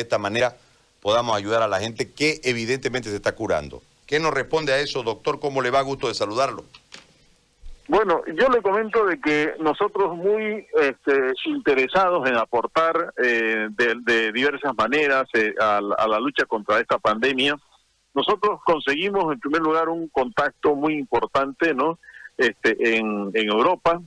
esta manera podamos ayudar a la gente que evidentemente se está curando. ¿Qué nos responde a eso, doctor? ¿Cómo le va? Gusto de saludarlo. Bueno, yo le comento de que nosotros muy este, interesados en aportar eh, de, diversas maneras eh, a, la lucha contra esta pandemia, nosotros conseguimos en primer lugar un contacto muy importante, ¿no? Este, en, en Europa,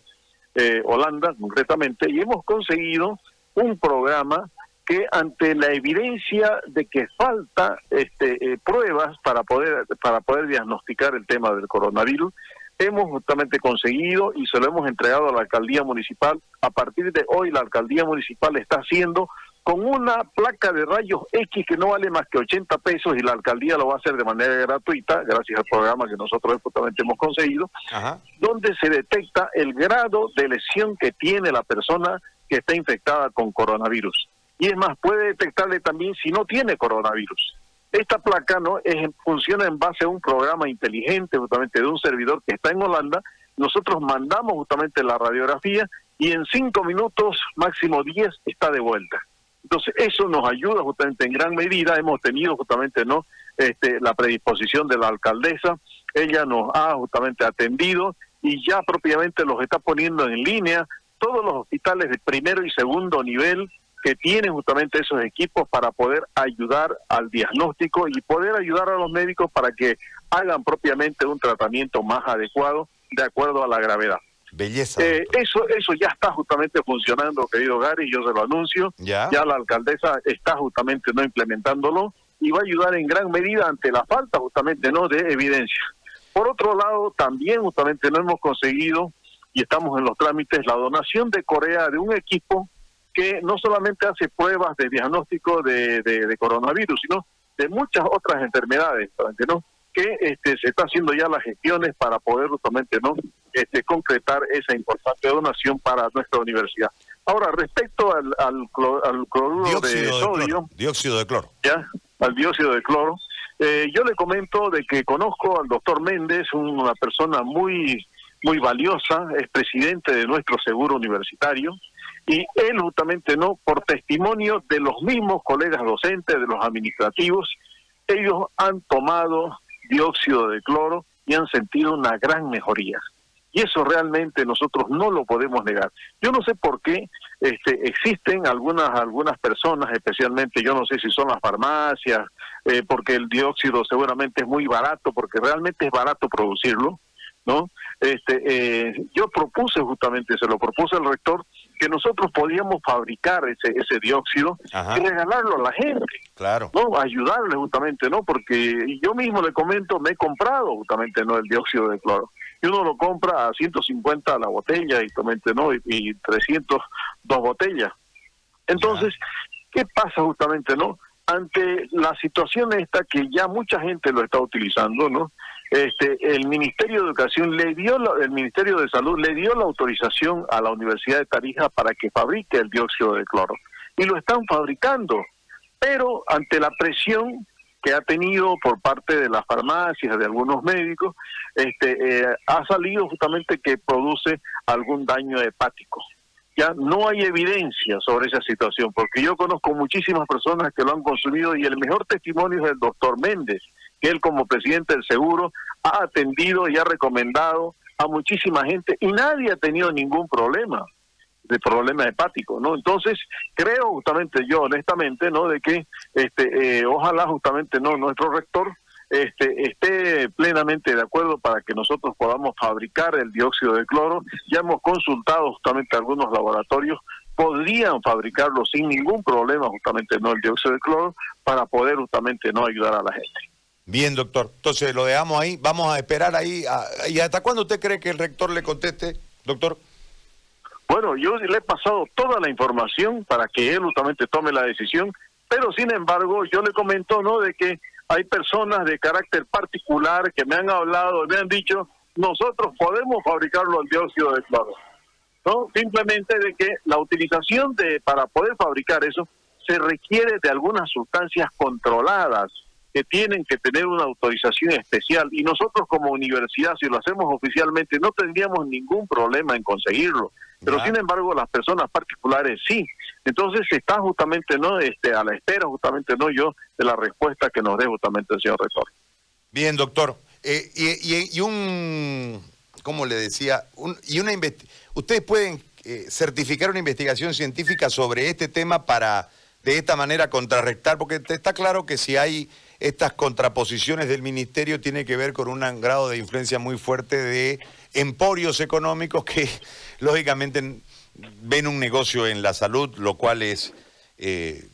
eh, Holanda concretamente, y hemos conseguido un programa que ante la evidencia de que falta este, pruebas para poder para poder diagnosticar el tema del coronavirus, hemos justamente conseguido y se lo hemos entregado a la alcaldía municipal. A partir de hoy la alcaldía municipal está haciendo con una placa de rayos X que no vale más que 80 pesos y la alcaldía lo va a hacer de manera gratuita, gracias al programa que nosotros justamente hemos conseguido, donde se detecta el grado de lesión que tiene la persona que está infectada con coronavirus. Y es más, puede detectarle también si no tiene coronavirus. Esta placa no es, funciona en base a un programa inteligente justamente de un servidor que está en Holanda. Nosotros mandamos justamente la radiografía y en cinco minutos, máximo diez, está de vuelta. Entonces eso nos ayuda justamente en gran medida. Hemos tenido justamente no este, la predisposición de la alcaldesa. Ella nos ha justamente atendido y ya propiamente los está poniendo en línea todos los hospitales de primero y segundo nivel que tienen justamente esos equipos para poder ayudar al diagnóstico y poder ayudar a los médicos para que hagan propiamente un tratamiento más adecuado de acuerdo a la gravedad. Belleza. Eh, eso eso ya está justamente funcionando, querido Gary, yo se lo anuncio. Ya. Ya la alcaldesa está justamente no implementándolo y va a ayudar en gran medida ante la falta justamente no de evidencia. Por otro lado, también justamente no hemos conseguido y estamos en los trámites la donación de Corea de un equipo que no solamente hace pruebas de diagnóstico de, de, coronavirus, sino de muchas otras enfermedades, ¿no? que este, se está haciendo ya las gestiones para poder justamente no este, concretar esa importante donación para nuestra universidad. Ahora, respecto al, al, cloruro de sodio, dióxido de cloro, ya, al dióxido de cloro, eh, yo le comento de que conozco al doctor Méndez, una persona muy muy valiosa, es presidente de nuestro seguro universitario, y él justamente no, por testimonio de los mismos colegas docentes, de los administrativos, ellos han tomado dióxido de cloro y han sentido una gran mejoría. Y eso realmente nosotros no lo podemos negar. Yo no sé por qué este, existen algunas algunas personas, especialmente yo no sé si son las farmacias, eh, porque el dióxido seguramente es muy barato, porque realmente es barato producirlo, ¿no? Este, eh, yo propuse justamente, se lo propuse al rector, que nosotros podíamos fabricar ese ese dióxido y regalarlo a la gente. Claro. ¿No? Ayudarle justamente, ¿no? Porque yo mismo le comento, me he comprado justamente, ¿no? El dióxido de cloro. Y uno lo compra a 150 la botella, justamente, ¿no? Y, y 300 dos botellas. Entonces, ¿qué pasa justamente, no? Ante la situación esta que ya mucha gente lo está utilizando, ¿no? Este, el Ministerio de Educación le dio, el Ministerio de Salud le dio la autorización a la Universidad de Tarija para que fabrique el dióxido de cloro. Y lo están fabricando, pero ante la presión que ha tenido por parte de las farmacias, de algunos médicos, este, eh, ha salido justamente que produce algún daño hepático. Ya no hay evidencia sobre esa situación, porque yo conozco muchísimas personas que lo han consumido y el mejor testimonio es el doctor Méndez, que él como presidente del seguro ha atendido y ha recomendado a muchísima gente y nadie ha tenido ningún problema de problema hepático, ¿no? Entonces, creo justamente yo honestamente, ¿no? De que este eh, ojalá justamente no nuestro rector este, esté plenamente de acuerdo para que nosotros podamos fabricar el dióxido de cloro. Ya hemos consultado justamente algunos laboratorios, podrían fabricarlo sin ningún problema justamente no el dióxido de cloro para poder justamente no ayudar a la gente. Bien, doctor. Entonces lo dejamos ahí. Vamos a esperar ahí. ¿Y hasta cuándo usted cree que el rector le conteste, doctor? Bueno, yo le he pasado toda la información para que él justamente tome la decisión, pero sin embargo yo le comento, ¿no?, de que hay personas de carácter particular que me han hablado, me han dicho, nosotros podemos fabricarlo al dióxido de cloro. ¿No? Simplemente de que la utilización de para poder fabricar eso se requiere de algunas sustancias controladas que tienen que tener una autorización especial y nosotros como universidad, si lo hacemos oficialmente, no tendríamos ningún problema en conseguirlo. Pero sin embargo, las personas particulares sí. Entonces está justamente no este a la espera justamente no yo de la respuesta que nos dé justamente el señor rector. Bien, doctor. Eh, y, y, un, ¿cómo le decía? Un, y una Ustedes pueden eh, certificar una investigación científica sobre este tema para de esta manera contrarrestar, porque está claro que si hay estas contraposiciones del ministerio tiene que ver con un grado de influencia muy fuerte de emporios económicos que lógicamente ven un negocio en la salud, lo cual es eh,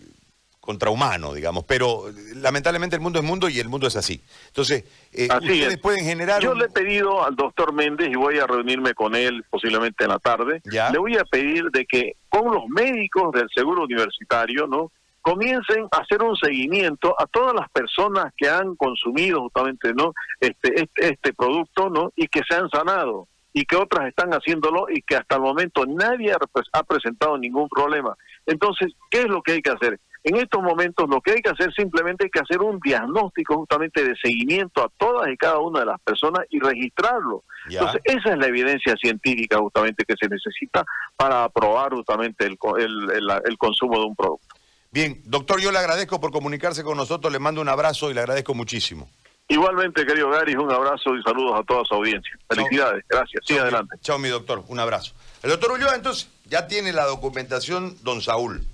contrahumano, digamos. Pero lamentablemente el mundo es mundo y el mundo es así. Entonces, eh, ustedes pueden generar... Yo le he pedido al doctor Méndez, y voy a reunirme con él posiblemente en la tarde, le voy a pedir de que con los médicos del seguro universitario, ¿no? Comiencen a hacer un seguimiento a todas las personas que han consumido justamente no este, este, este producto no y que se han sanado y que otras están haciéndolo y que hasta el momento nadie ha presentado ningún problema. Entonces, ¿qué es lo que hay que hacer? En estos momentos lo que hay que hacer simplemente hay que hacer un diagnóstico justamente de seguimiento a todas y cada una de las personas y registrarlo. Entonces, esa es la evidencia científica justamente que se necesita para aprobar justamente el, el consumo de un producto. Bien, doctor, yo le agradezco por comunicarse con nosotros, le mando un abrazo y le agradezco muchísimo. Igualmente, querido Gary, un abrazo y saludos a toda su audiencia. Felicidades, gracias. Sigue adelante. Chao, mi doctor, un abrazo. El doctor Ulloa, entonces, ya tiene la documentación, don Saúl.